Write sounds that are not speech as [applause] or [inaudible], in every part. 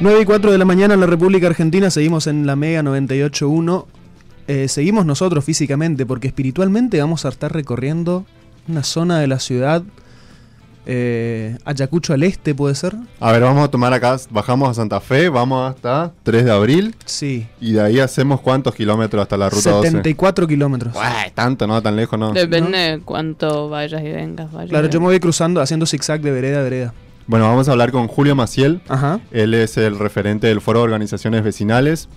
9 y 4 de la mañana en la República Argentina, seguimos en la Mega 98.1. Eh, seguimos nosotros físicamente, porque espiritualmente vamos a estar recorriendo una zona de la ciudad. Eh, Ayacucho al este, ¿puede ser? A ver, vamos a tomar acá, bajamos a Santa Fe, vamos hasta 3 de abril. Sí. Y de ahí hacemos cuántos kilómetros hasta la ruta 74 kilómetros. Ué, tanto, no, tan lejos, no. Depende de cuánto vayas y vengas. vayas Claro, y yo me voy cruzando, haciendo zigzag de vereda a vereda. Bueno, vamos a hablar con Julio Maciel. Ajá. Él es el referente del Foro de Organizaciones Vecinales.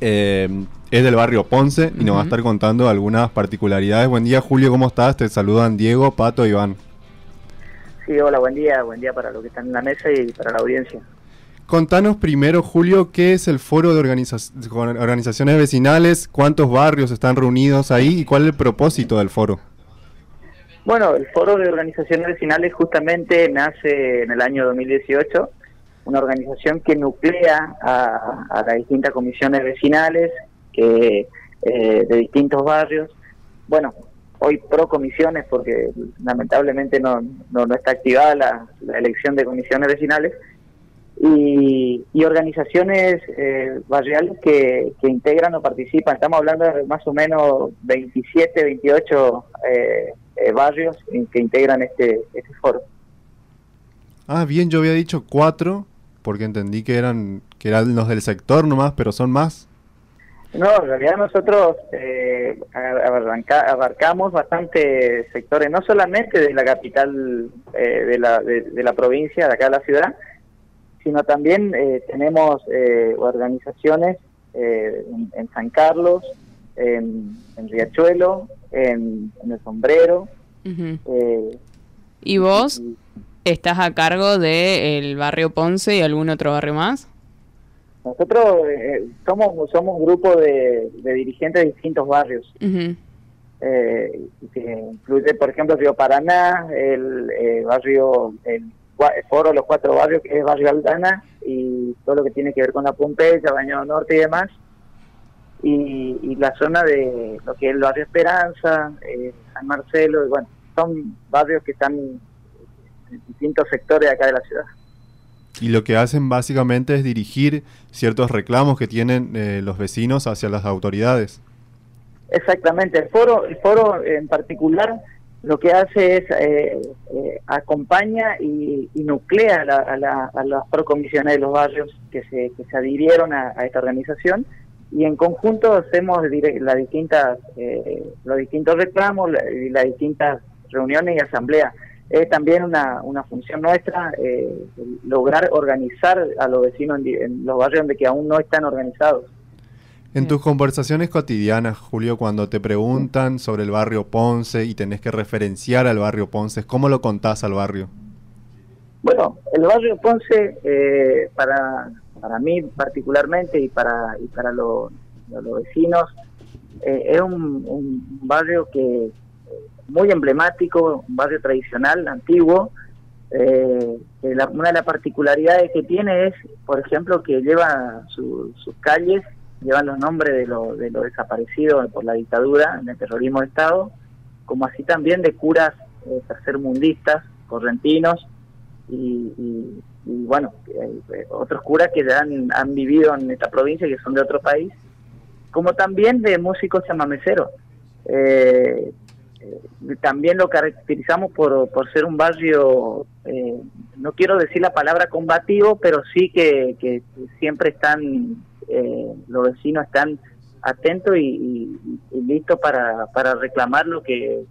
Eh, es del barrio Ponce y nos va a estar contando algunas particularidades. Buen día, Julio, ¿cómo estás? Te saludan Diego, Pato y Iván. Sí, hola, buen día, buen día para los que están en la mesa y para la audiencia. Contanos primero, Julio, ¿qué es el Foro de Organiza- Organizaciones Vecinales? ¿Cuántos barrios están reunidos ahí? ¿Y cuál es el propósito del foro? Bueno, el Foro de Organizaciones Vecinales justamente nace en el año 2018, una organización que nuclea a, a las distintas comisiones vecinales que eh, de distintos barrios. Bueno, hoy pro comisiones porque lamentablemente no, no, no está activada la, elección de comisiones vecinales. y, y organizaciones eh, barriales que, que integran o participan. Estamos hablando de más o menos 27, 28 eh, eh, barrios que integran este, este foro. Ah, bien, yo había dicho cuatro, porque entendí que eran, que eran los del sector nomás, pero son más. No, en realidad nosotros eh, abarca- abarcamos bastantes sectores, no solamente de la capital eh, de, la, de, de la provincia, de acá de la ciudad, sino también eh, tenemos eh, organizaciones eh, en, en San Carlos, en, en Riachuelo, en, en El Sombrero. Eh, ¿Y vos y- estás a cargo del barrio Ponce y algún otro barrio más? nosotros eh, somos, somos un grupo de, de dirigentes de distintos barrios. Eh, que incluye, por ejemplo, Río Paraná, el eh, barrio, el, el foro de los cuatro barrios, que es Barrio Aldana, y todo lo que tiene que ver con la Pompeya, Bañado Norte y demás, y, y la zona de lo que es el barrio Esperanza, eh, San Marcelo, y bueno, son barrios que están en distintos sectores acá de la ciudad. Y lo que hacen básicamente es dirigir ciertos reclamos que tienen eh, los vecinos hacia las autoridades. Exactamente, el foro, el foro en particular lo que hace es eh, eh, acompaña y, y nuclea a, la- a la- a las procomisiones de los barrios que se, que se adhirieron a, a esta organización y en conjunto hacemos las distintas eh, los distintos reclamos la- y las distintas reuniones y asambleas. Es también una, una función nuestra eh, lograr organizar a los vecinos en, los barrios donde que aún no están organizados. En tus conversaciones cotidianas, Julio, cuando te preguntan sobre el barrio Ponce y tenés que referenciar al barrio Ponce, ¿cómo lo contás al barrio? Bueno, el barrio Ponce, eh, para, para mí particularmente y para, y para los, los vecinos, eh, es un, barrio que eh, muy emblemático, un barrio tradicional, antiguo. eh, que la- una de las particularidades que tiene es, por ejemplo, que lleva su- sus calles, llevan los nombres de los de los desaparecidos por la dictadura, en el terrorismo de Estado, como así también de curas eh, tercermundistas, correntinos, y- y, bueno, eh, otros curas que ya han, han vivido en esta provincia que son de otro país, como también de músicos chamameceros. Eh, eh, también lo caracterizamos por, por ser un barrio, eh, no quiero decir la palabra combativo, pero sí que, que siempre están, eh, los vecinos están atentos y, y- y listos para, para reclamar lo que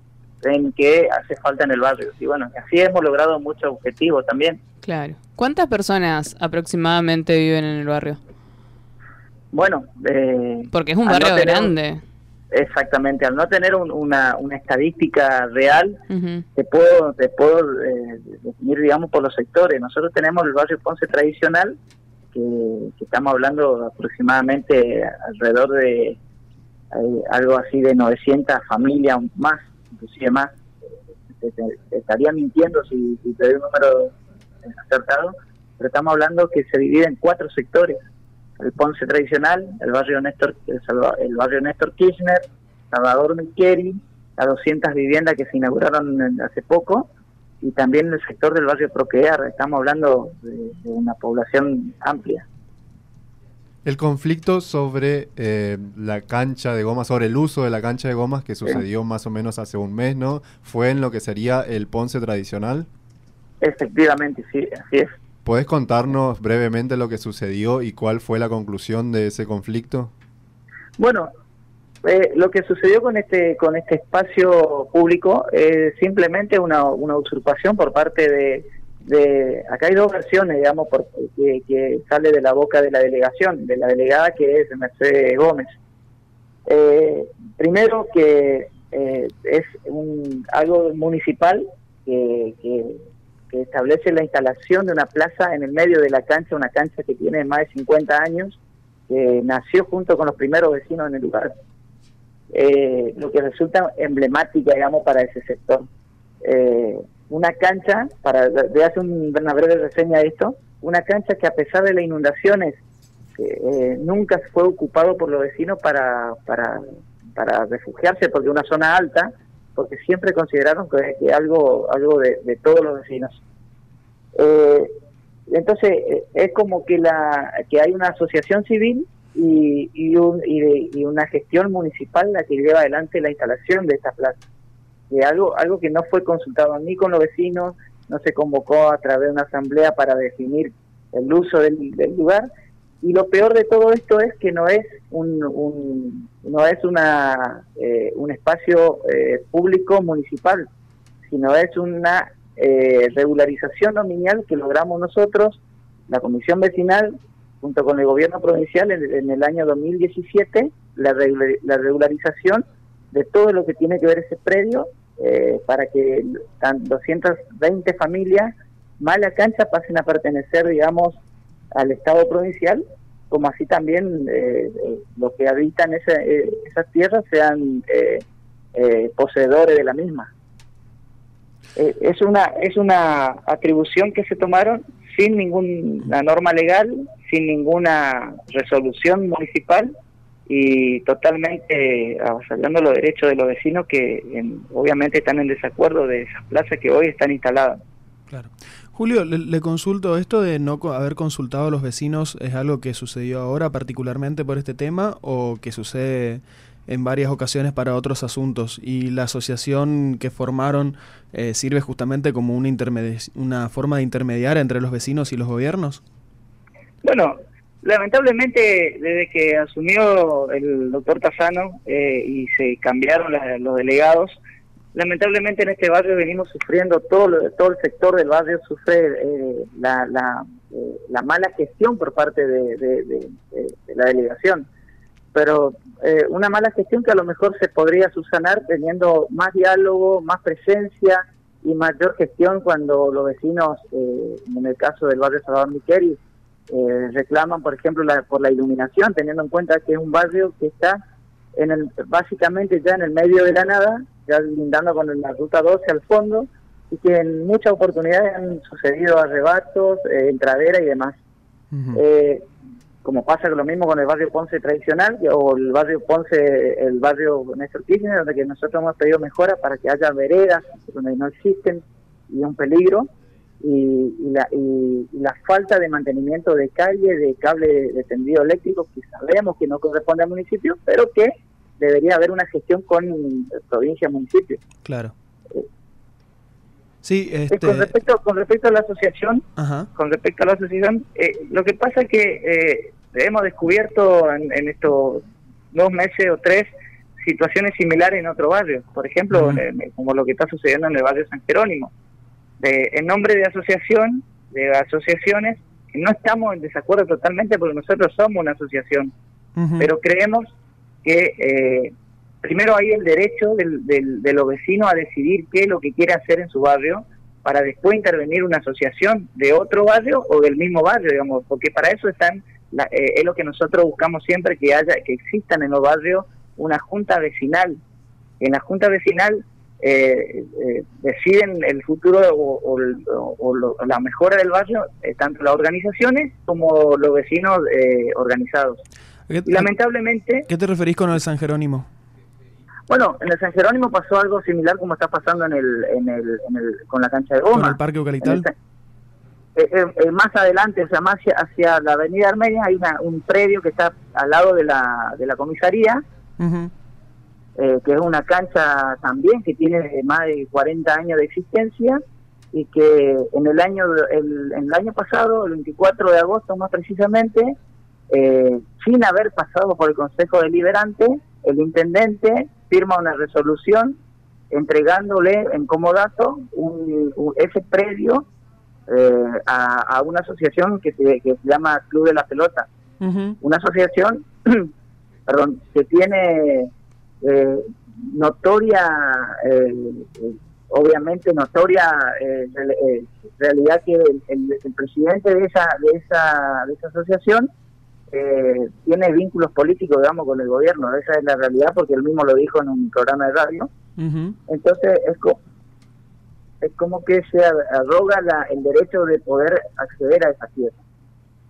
ven que hace falta en el barrio. Y bueno, así hemos logrado muchos objetivos también. Claro. ¿Cuántas personas aproximadamente viven en el barrio? Bueno, eh, Porque es un no barrio tener- grande. Exactamente, al no tener un- una, una estadística real, Ujú. te puedo te puedo eh, definir digamos por los sectores nosotros tenemos el barrio Ponce tradicional que, que estamos hablando aproximadamente alrededor de eh, algo así de 900 familias más inclusive más te, te- te estaría mintiendo si, si te doy un número acertado pero estamos hablando que se divide en cuatro sectores el Ponce tradicional el barrio Néstor el, barrio Néstor Kirchner Salvador Micheri las 200 viviendas que se inauguraron hace poco y también el sector del barrio Proquear. Estamos hablando de una población amplia. El conflicto sobre eh, la cancha de gomas, sobre el uso de la cancha de gomas que sucedió más o menos hace un mes, ¿no? ¿Fue en lo que sería el Ponce tradicional? Efectivamente, sí, así es. ¿Puedes contarnos brevemente lo que sucedió y cuál fue la conclusión de ese conflicto? Bueno, eh, lo que sucedió con este con este espacio público es simplemente una, una usurpación por parte de, de acá hay dos versiones, digamos, por, que, que, sale de la boca de la delegación, de la delegada que es Mercedes Gómez. Eh, primero que eh, es un, algo municipal que, que, que, establece la instalación de una plaza en el medio de la cancha, una cancha que tiene más de 50 años, que nació junto con los primeros vecinos en el lugar, eh, lo que resulta emblemática, digamos, para ese sector. Eh, una cancha, para de hacer una breve reseña de esto, una cancha que a pesar de las inundaciones eh, nunca fue ocupado por los vecinos para, para, para refugiarse porque una zona alta, porque siempre consideraron que, que algo algo de, de, todos los vecinos. Eh, entonces eh, es como que la que hay una asociación civil y, y, un, y, de, y una gestión municipal la que lleva adelante la instalación de esta plaza algo algo que no fue consultado ni con los vecinos, no se convocó a través de una asamblea para definir el uso del, lugar. Y lo peor de todo esto es que no es un, un no es una eh, un espacio eh, público municipal sino es una eh, regularización nominal que logramos nosotros la comisión vecinal junto con el gobierno provincial en, en el año 2017 la, la regularización de todo lo que tiene que ver ese predio eh, para que 220 familias mala cancha pasen a pertenecer, digamos, al Estado provincial, como así también eh, los que habitan esa, eh, esas tierras sean eh, eh, poseedores de la misma. Eh, es una es una atribución que se tomaron sin ninguna norma legal, sin ninguna resolución municipal y totalmente avasallando los derechos de los vecinos que en, obviamente están en desacuerdo de esas plazas que hoy están instaladas. Claro. Julio, le, le, consulto, ¿esto de no haber consultado a los vecinos es algo que sucedió ahora particularmente por este tema o que sucede en varias ocasiones para otros asuntos? ¿Y la asociación que formaron eh, sirve justamente como una, una forma de intermediar entre los vecinos y los gobiernos? Bueno, Lamentablemente, desde que asumió el doctor Tazano eh, y se cambiaron la, los delegados, lamentablemente en este barrio venimos sufriendo, todo, todo el sector del barrio sufre eh, la, la, eh, la, mala gestión por parte de, la delegación. Pero eh, una mala gestión que a lo mejor se podría subsanar teniendo más diálogo, más presencia y mayor gestión cuando los vecinos, eh, en el caso del barrio Salvador Miqueri, eh, reclaman, por ejemplo, la, por la iluminación, teniendo en cuenta que es un barrio que está en el, básicamente ya en el medio de la nada, ya lindando con la ruta 12 al fondo, y que en muchas oportunidades han sucedido arrebatos, eh, entraderas y demás. Uh -huh. eh, como pasa lo mismo con el barrio Ponce tradicional o el barrio Ponce, el barrio Néstor Kirchner, donde que nosotros hemos pedido mejoras para que haya veredas donde no existen y un peligro y, y, la, y, y, la, falta de mantenimiento de calle, de cable de, de, tendido eléctrico, que sabemos que no corresponde al municipio, pero que debería haber una gestión con provincia, municipio. Claro. Eh, sí, este... con respecto con respecto a la asociación, Ajá. con respecto a la asociación, eh, lo que pasa es que eh, hemos descubierto en, en, estos dos meses o tres situaciones similares en otro barrio, por ejemplo, uh -huh. como lo que está sucediendo en el barrio San Jerónimo de, en nombre de asociación, de asociaciones, no estamos en desacuerdo totalmente porque nosotros somos una asociación, uh -huh. pero creemos que eh, primero hay el derecho del, del, de los vecinos a decidir qué es lo que quiere hacer en su barrio para después intervenir una asociación de otro barrio o del mismo barrio, digamos, porque para eso están, la, eh, es lo que nosotros buscamos siempre que haya, que existan en los barrios una junta vecinal. En la junta vecinal eh, eh, deciden el futuro o, o, o, lo, la mejora del barrio, eh, tanto las organizaciones como los vecinos eh, organizados. ¿Qué, y lamentablemente... ¿Qué te referís con el San Jerónimo? Bueno, en el San Jerónimo pasó algo similar como está pasando en el, en el, en el con la cancha de goma. ¿Con el Parque Eucaliptal? Eh, más adelante, o sea, más hacia, la avenida Armenia, hay un predio que está al lado de la, de la comisaría, que es una cancha también que tiene más de 40 años de existencia y que en el año el, en el año pasado, el 24 de agosto más precisamente, sin haber pasado por el Consejo Deliberante, el intendente firma una resolución entregándole en comodato un, ese predio eh, a, una asociación que se, que se llama Club de la Pelota. Una asociación, [clears throat] perdón, que tiene eh, notoria, eh, obviamente notoria realidad que el, presidente de esa, de esa, de esa asociación tiene vínculos políticos, digamos, con el gobierno. Esa es la realidad porque él mismo lo dijo en un programa de radio. Entonces, es, es como que se arroga la, el derecho de poder acceder a esa tierra.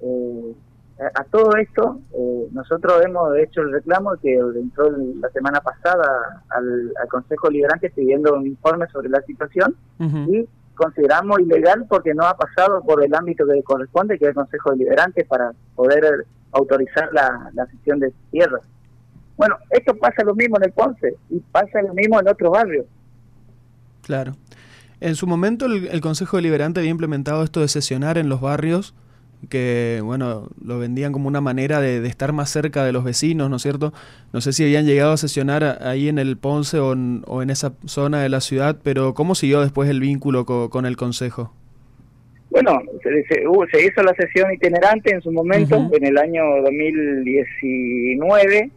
Eh, a, todo esto, eh, nosotros hemos hecho el reclamo que entró la semana pasada al, Consejo Liberante pidiendo un informe sobre la situación y consideramos ilegal porque no ha pasado por el ámbito que corresponde, que es el Consejo Deliberante, para poder autorizar la, la cesión de tierras. Bueno, esto pasa lo mismo en el Ponce y pasa lo mismo en otros barrios. Claro. En su momento el, Consejo Deliberante había implementado esto de sesionar en los barrios, que bueno, lo vendían como una manera de, estar más cerca de los vecinos, ¿no es cierto? No sé si habían llegado a sesionar ahí en el Ponce o en, esa zona de la ciudad, pero ¿cómo siguió después el vínculo con el Consejo? Bueno, se, se, hizo la sesión itinerante en su momento, en el año 2019,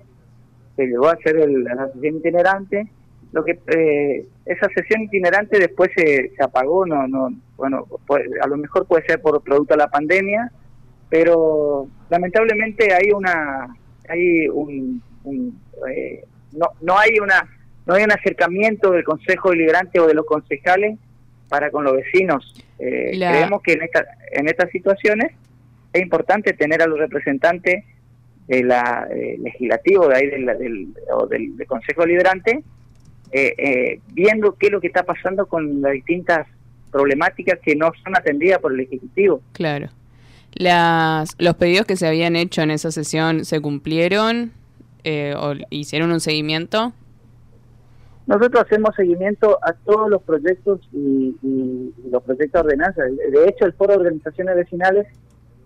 se llegó a hacer la sesión itinerante, lo que eh, esa sesión itinerante después se, se apagó no no bueno a lo mejor puede ser por producto de la pandemia pero lamentablemente hay una hay un, eh, no no hay una no hay un acercamiento del consejo deliberante o de los concejales para con los vecinos. Eh, creemos que en esta en estas situaciones es importante tener a los representantes de la legislativo de ahí del, del, o del, del consejo deliberante eh, eh, viendo qué es lo que está pasando con las distintas problemáticas que no son atendidas por el Ejecutivo. Claro. Las, ¿Los pedidos que se habían hecho en esa sesión se cumplieron eh, o hicieron un seguimiento? Nosotros hacemos seguimiento a todos los proyectos y, los proyectos de ordenanza. De hecho, el Foro de Organizaciones Vecinales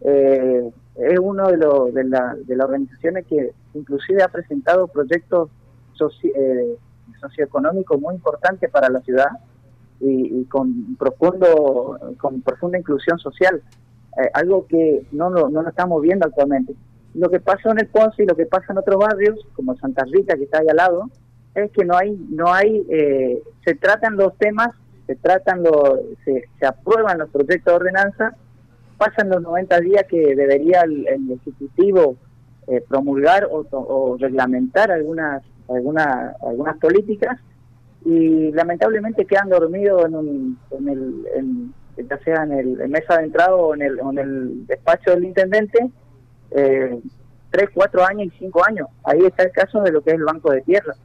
eh, es uno de, los de, la, de las organizaciones que inclusive ha presentado proyectos eh, socioeconómico muy importante para la ciudad y, con profundo con profunda inclusión social eh, algo que no, no, lo estamos viendo actualmente. Lo que pasa en el Ponce y lo que pasa en otros barrios como Santa Rita que está ahí al lado es que no hay no hay eh, se tratan los temas se tratan los se, aprueban los proyectos de ordenanza pasan los 90 días que debería el, ejecutivo eh, promulgar o reglamentar algunas algunas algunas políticas y lamentablemente quedan dormidos en, un, en el en, ya sea en el mesa de entrada o en el, en el despacho del intendente eh, tres cuatro años y cinco años ahí está el caso de lo que es el banco de tierras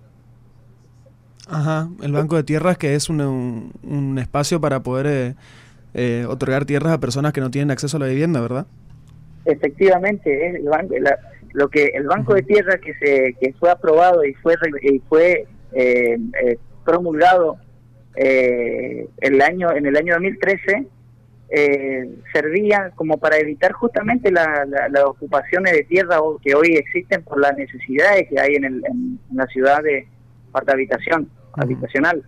Ajá, el banco de tierras que es un, un, espacio para poder eh, eh, otorgar tierras a personas que no tienen acceso a la vivienda, ¿verdad? Efectivamente, es el banco, la, lo que el banco de tierra que se que fue aprobado y fue y fue eh, eh, promulgado eh, el año en el año 2013 servía como para evitar justamente las ocupaciones de tierra que hoy existen por las necesidades que hay en, el, en, la ciudad de parte habitación habitacional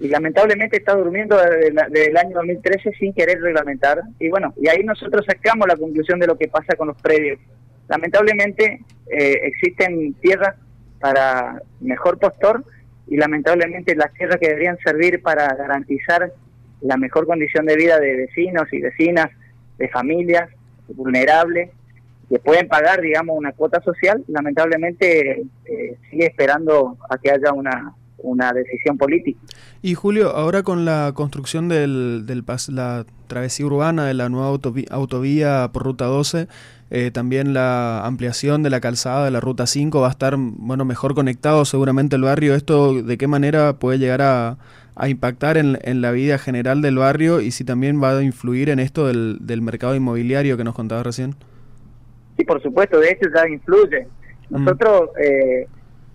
y lamentablemente está durmiendo desde, el año 2013 sin querer reglamentar. Y bueno, y ahí nosotros sacamos la conclusión de lo que pasa con los predios. Lamentablemente eh, existen tierras para mejor postor y lamentablemente las tierras que deberían servir para garantizar la mejor condición de vida de vecinos y vecinas, de familias vulnerables, que pueden pagar, digamos, una cuota social, lamentablemente eh, sigue esperando a que haya una una decisión política. Y Julio, ahora con la construcción del, del la travesía urbana de la nueva autovía, por Ruta 12, eh, también la ampliación de la calzada de la Ruta 5 va a estar bueno mejor conectado seguramente el barrio. ¿Esto de qué manera puede llegar a, a impactar en, en, la vida general del barrio y si también va a influir en esto del, del mercado inmobiliario que nos contaba recién? Sí, por supuesto, de hecho ya influye. Mm. Nosotros... Eh,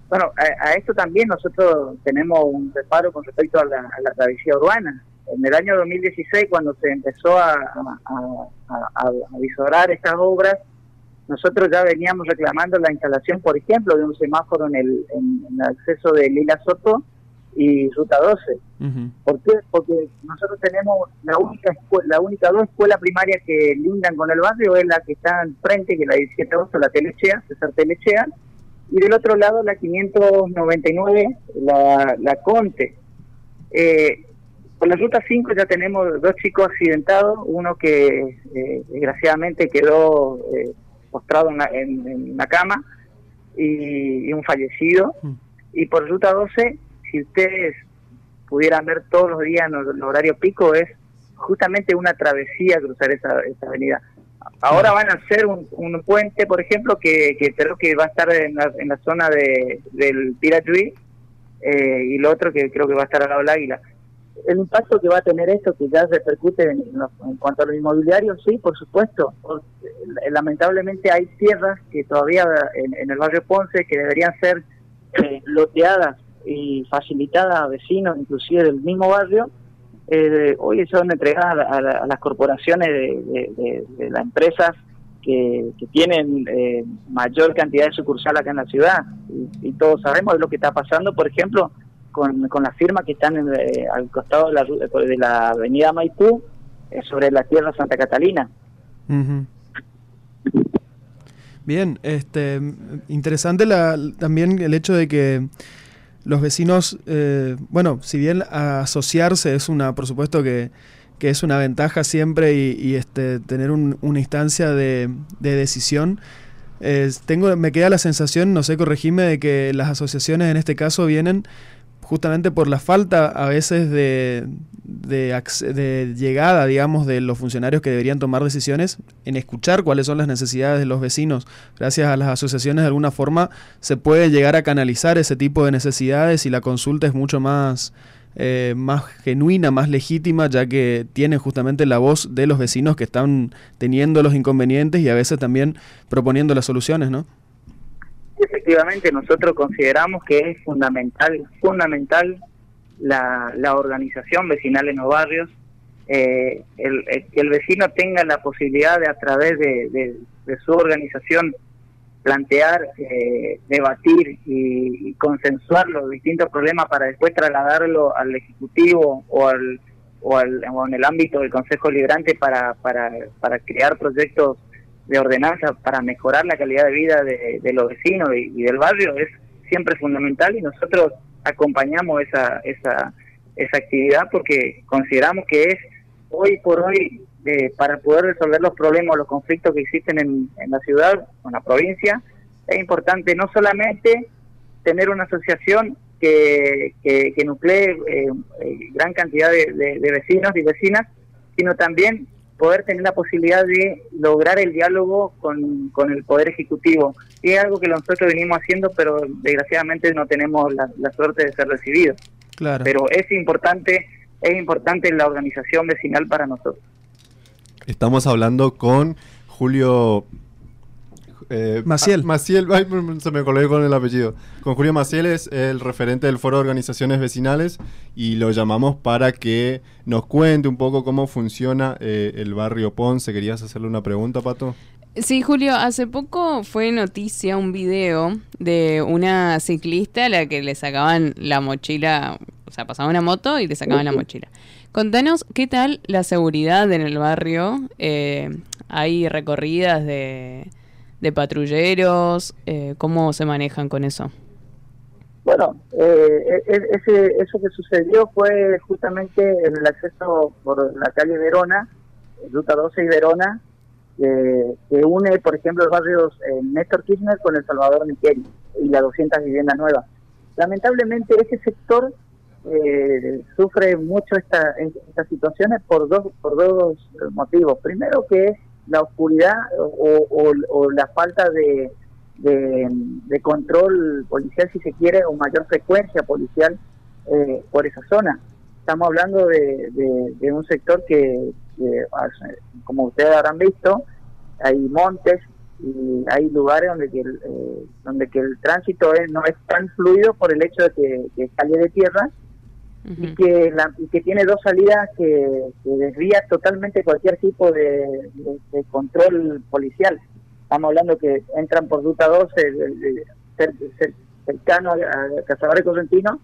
bueno, a, esto también nosotros tenemos un reparo con respecto a la, travesía urbana. En el año 2016, cuando se empezó a, a, visorar estas obras, nosotros ya veníamos reclamando la instalación, por ejemplo, de un semáforo en el, en, el acceso de Lila Soto y Ruta 12. ¿Por qué? Porque nosotros tenemos la única la única dos escuelas primarias que lindan con el barrio es la que está enfrente, que es la 17 de agosto, la Telechea, César Telechea, y del otro lado la 599, la, la Conte. Eh, con la ruta 5 ya tenemos dos chicos accidentados, uno que eh, desgraciadamente quedó eh, postrado en la, en, cama y, un fallecido. Mm. Y por ruta 12, si ustedes pudieran ver todos los días en el horario pico, es justamente una travesía cruzar esa, esa avenida. Ahora van a hacer un, puente, por ejemplo, que, creo que va a estar en la, en la zona de, del Pirachuí eh, y lo otro que creo que va a estar al lado del Águila. El impacto que va a tener esto, que ya repercute en, en cuanto a los inmobiliarios, sí, por supuesto. Eh, lamentablemente hay tierras que todavía en, el barrio Ponce que deberían ser eh, loteadas y facilitadas a vecinos, inclusive del mismo barrio, eh, hoy son entregadas a, las corporaciones de, las empresas que, tienen eh, mayor cantidad de sucursal acá en la ciudad. Y, todos sabemos lo que está pasando, por ejemplo, con, con las firmas que están eh, al costado de la, de la avenida Maipú, eh, sobre la tierra Santa Catalina. Bien, este, interesante la, también el hecho de que los vecinos, eh, bueno, si bien asociarse es una, por supuesto que, es una ventaja siempre y, este, tener una instancia de, decisión, tengo, me queda la sensación, no sé, corregime, de que las asociaciones en este caso vienen justamente por la falta a veces de, de, llegada, digamos, de los funcionarios que deberían tomar decisiones, en escuchar cuáles son las necesidades de los vecinos. Gracias a las asociaciones, de alguna forma, se puede llegar a canalizar ese tipo de necesidades y la consulta es mucho más, eh, más genuina, más legítima, ya que tiene justamente la voz de los vecinos que están teniendo los inconvenientes y a veces también proponiendo las soluciones, ¿no? Efectivamente, nosotros consideramos que es fundamental, fundamental la, la organización vecinal en los barrios, eh, el, que el vecino tenga la posibilidad de a través de, su organización plantear, eh, debatir y, consensuar los distintos problemas para después trasladarlo al Ejecutivo o, al, o, al, en el ámbito del Consejo Liberante para, para, para crear proyectos de ordenanza para mejorar la calidad de vida de, los vecinos y, del barrio es siempre fundamental y nosotros acompañamos esa, esa, esa actividad porque consideramos que es hoy por hoy eh, para poder resolver los problemas, los conflictos que existen en, la ciudad o en la provincia, es importante no solamente tener una asociación que, que, nuclee eh, eh, gran cantidad de vecinos y vecinas, sino también poder tener la posibilidad de lograr el diálogo con, con el Poder Ejecutivo. Y es algo que nosotros venimos haciendo, pero desgraciadamente no tenemos la, suerte de ser recibidos. Claro. Pero es importante, es importante la organización vecinal para nosotros. Estamos hablando con Julio eh, Maciel. Ah, Maciel, se me colé con el apellido. Con Julio Maciel es el referente del Foro de Organizaciones Vecinales y lo llamamos para que nos cuente un poco cómo funciona eh, el barrio Ponce. ¿Querías hacerle una pregunta, Pato? Sí, Julio, hace poco fue noticia un video de una ciclista a la que le sacaban la mochila, o sea, pasaba una moto y le sacaban la mochila. Contanos qué tal la seguridad en el barrio. Eh, hay recorridas de, de patrulleros? Eh, ¿Cómo se manejan con eso? Bueno, eh, e, e, ese, eso que sucedió fue justamente en el acceso por la calle Verona, Ruta 12 y Verona, que une, por ejemplo, los barrios eh, Néstor Kirchner con El Salvador Miquel y las 200 viviendas nuevas. lamentablemente ese sector eh, sufre mucho esta, estas situaciones por dos, por dos motivos. Primero que es la oscuridad o, la falta de, de, control policial, si se quiere, o mayor frecuencia policial eh, por esa zona. Estamos hablando de, de, un sector que, como ustedes habrán visto, hay montes y hay lugares donde que el, eh, donde que el tránsito no es tan fluido por el hecho de que, que sale de tierra y, que la, que tiene dos salidas que, desvía totalmente cualquier tipo de, control policial. Estamos hablando que entran por ruta 12 cercano a, Cazadores Correntino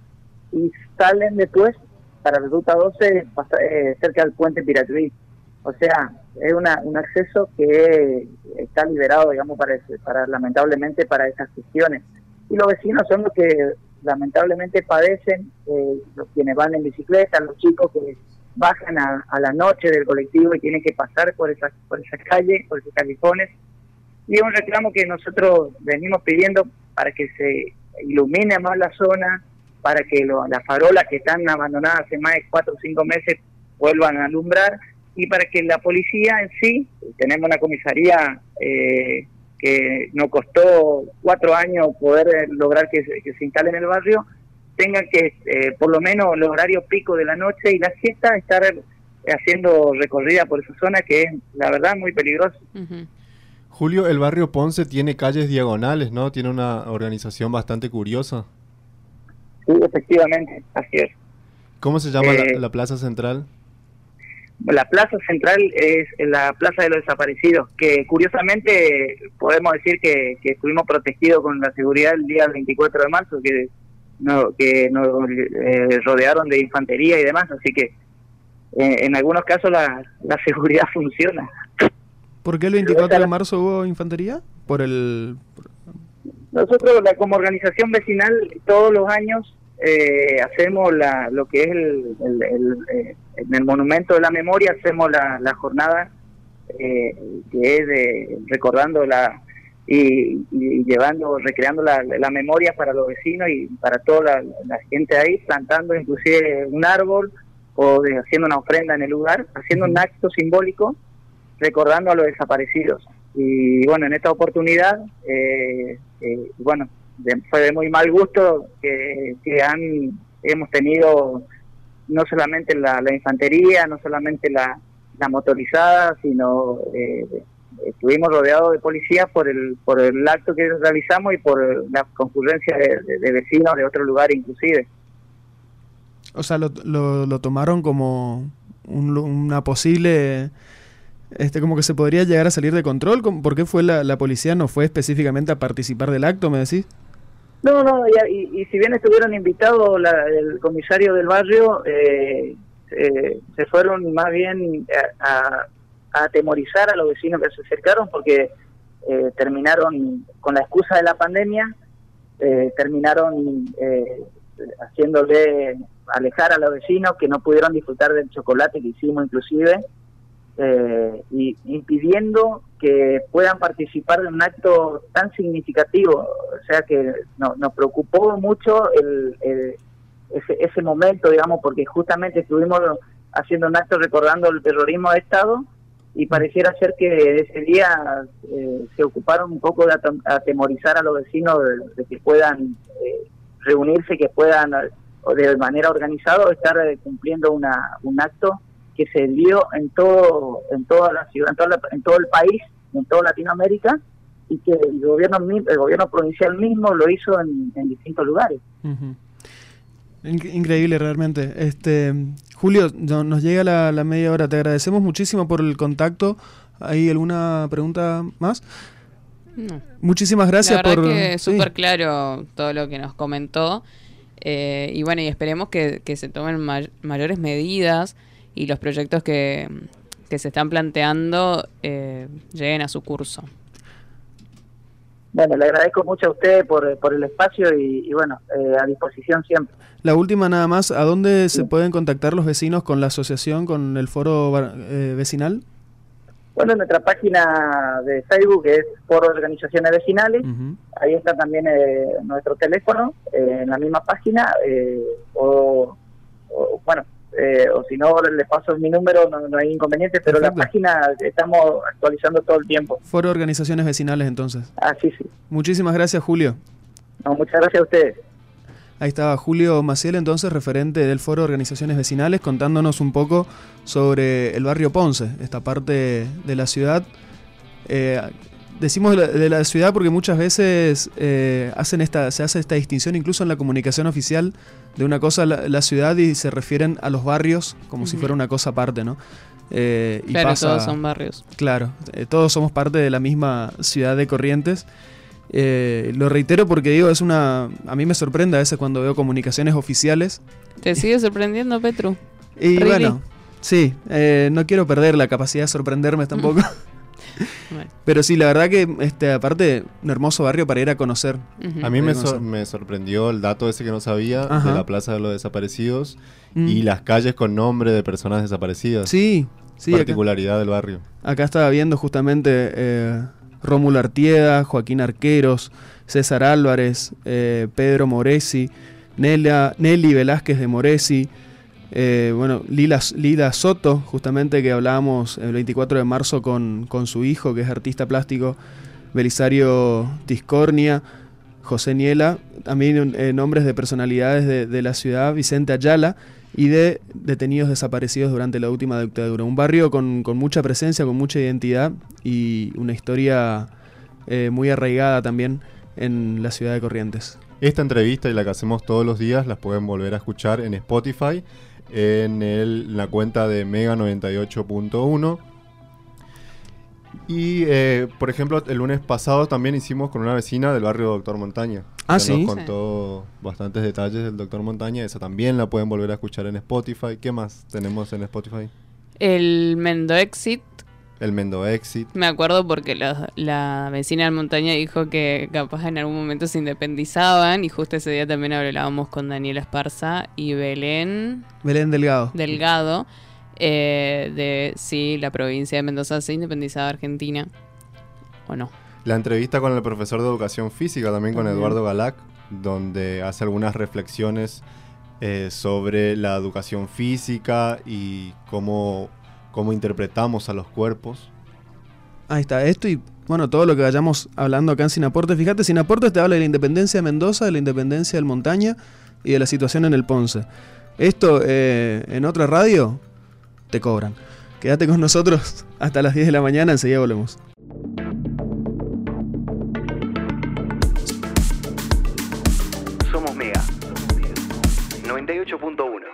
y salen después para la ruta 12 eh, cerca del puente Piratuí. O sea, es una, un acceso que está liberado, digamos, para, para lamentablemente para esas cuestiones. Y los vecinos son los que lamentablemente padecen eh, los quienes van en bicicleta, los chicos que bajan a, la noche del colectivo y tienen que pasar por esa, por esa calle, por esos callejones. Y es un reclamo que nosotros venimos pidiendo para que se ilumine más la zona, para que las farolas que están abandonadas hace más de cuatro o cinco meses vuelvan a alumbrar y para que la policía en sí, tenemos una comisaría eh, que nos costó cuatro años poder lograr que, se instale en el barrio, tengan que, eh, por lo menos, el horario pico de la noche y la siesta, estar haciendo recorrida por esa zona que es, la verdad, muy peligrosa. Julio, el barrio Ponce tiene calles diagonales, ¿no? Tiene una organización bastante curiosa. Sí, efectivamente, así es. ¿Cómo se llama la, eh, la plaza central? La plaza central es la plaza de los desaparecidos, que curiosamente podemos decir que, estuvimos protegidos con la seguridad el día 24 de marzo, que, no, que nos eh, rodearon de infantería y demás, así que eh, en algunos casos la, la seguridad [laughs] funciona. ¿Por qué el 24 de marzo hubo infantería? Por el... Nosotros como organización vecinal todos los años eh, hacemos la, lo que es el, eh, en el Monumento de la Memoria, hacemos la, jornada eh, que es de, recordando la y, llevando, recreando la, memoria para los vecinos y para toda la, gente ahí, plantando inclusive un árbol o haciendo una ofrenda en el lugar, haciendo un acto simbólico recordando a los desaparecidos. Y bueno, en esta oportunidad, bueno, fue de muy mal gusto que, han hemos tenido no solamente la, infantería, no solamente la, motorizada, sino eh, estuvimos rodeados de policías por el por el acto que realizamos y por la concurrencia de, vecinos de otro lugar inclusive. O sea, lo, lo, tomaron como una posible este, como que se podría llegar a salir de control. ¿Por qué fue la policía no fue específicamente a participar del acto, me decís? No, no, y, si bien estuvieron invitados el comisario del barrio, eh, eh, se fueron más bien a, atemorizar a los vecinos que se acercaron porque eh, terminaron con la excusa de la pandemia, terminaron haciéndole alejar a los vecinos que no pudieron disfrutar del chocolate que hicimos inclusive eh, y impidiendo que puedan participar de un acto tan significativo. O sea que nos preocupó mucho el, ese, ese momento, digamos, porque justamente estuvimos haciendo un acto recordando el terrorismo de Estado y pareciera ser que ese día eh, se ocuparon un poco de atemorizar a los vecinos de, que puedan eh, reunirse, que puedan de manera organizada estar cumpliendo una, un acto que se dio en todo en toda la ciudad, en, todo el país, en toda Latinoamérica y que el gobierno el gobierno provincial mismo lo hizo en, distintos lugares. Increíble realmente. Este Julio, nos llega la, media hora. Te agradecemos muchísimo por el contacto. ¿Hay alguna pregunta más? Muchísimas gracias la por. que súper claro todo lo que nos comentó. Eh, y bueno, y esperemos que, se tomen mayores medidas y los proyectos que, se están planteando eh, lleguen a su curso. Bueno, le agradezco mucho a usted por, por el espacio y, bueno, eh, a disposición siempre. La última nada más, ¿a dónde se pueden contactar los vecinos con la asociación, con el foro eh, vecinal? Bueno, nuestra página de Facebook es por organizaciones vecinales. Ahí está también eh, nuestro teléfono eh, en la misma página. eh, o, o, bueno, eh, o si no, le paso mi número, no, no hay inconveniente, pero Perfecto. la página estamos actualizando todo el tiempo. Foro de Organizaciones Vecinales entonces. Así sí. Muchísimas gracias Julio. No, muchas gracias a ustedes. Ahí estaba Julio Maciel, entonces referente del Foro de Organizaciones Vecinales, contándonos un poco sobre el barrio Ponce, esta parte de la ciudad. Eh, decimos de la, de la ciudad porque muchas veces eh, hacen esta, se hace esta distinción incluso en la comunicación oficial de una cosa la, la ciudad y se refieren a los barrios como si fuera una cosa aparte, ¿no? Eh, y Claro, pasa- todos son barrios. Claro, eh, todos somos parte de la misma ciudad de Corrientes. Eh, lo reitero porque digo, es una. A mí me sorprende a veces cuando veo comunicaciones oficiales. ¿Te sigue sorprendiendo, Petru? Y Really? bueno, sí, eh, no quiero perder la capacidad de sorprenderme tampoco. [laughs] Bueno, Pero sí, la verdad que, este, aparte, un hermoso barrio para ir a conocer. A mí me, sor- sorprendió el dato ese que no sabía Ajá. de la Plaza de los Desaparecidos Mm. y las calles con nombre de personas desaparecidas. Sí, sí, acá, particularidad del barrio. acá estaba viendo justamente eh, Rómulo Artieda, Joaquín Arqueros, César Álvarez, eh, Pedro Moresi, Nela, Nelly Velázquez de Moresi, eh, bueno, Lila, Lila Soto, justamente que hablábamos el 24 de marzo con, con su hijo, que es artista plástico, Belisario Tiscornia, José Niela, también eh, nombres de personalidades de, la ciudad, Vicente Ayala, y de detenidos desaparecidos durante la última dictadura. Un barrio con, con mucha presencia, con mucha identidad y una historia eh, muy arraigada también en la ciudad de Corrientes. Esta entrevista y la que hacemos todos los días las pueden volver a escuchar en Spotify, en, el- en la cuenta de Mega 98.1. Y, eh, por ejemplo, el lunes pasado también hicimos con una vecina del barrio Doctor Montaña. Ah, que ¿sí? Nos contó bastantes detalles del Doctor Montaña. Esa también la pueden volver a escuchar en Spotify. ¿Qué más tenemos en Spotify? El Mendo Exit, El Mendo Exit. me acuerdo porque la, la vecina de montaña dijo que capaz en algún momento se independizaban y justo ese día también hablábamos con Daniela Esparza y Belén Belén Delgado. Delgado eh, de si la provincia de Mendoza se independizaba de Argentina o no. La entrevista con el profesor de educación física, también con. Eduardo Galac, donde hace algunas reflexiones eh, sobre la educación física y cómo, cómo interpretamos a los cuerpos. Ahí está, esto y bueno, todo lo que vayamos hablando acá en Sin Aportes. Fíjate, Sin Aportes te habla de la independencia de Mendoza, de la independencia del Montaña y de la situación en el Ponce. Esto eh, en otra radio te cobran. Quédate con nosotros hasta las 10 de la mañana, enseguida volvemos. Somos Mega 98.1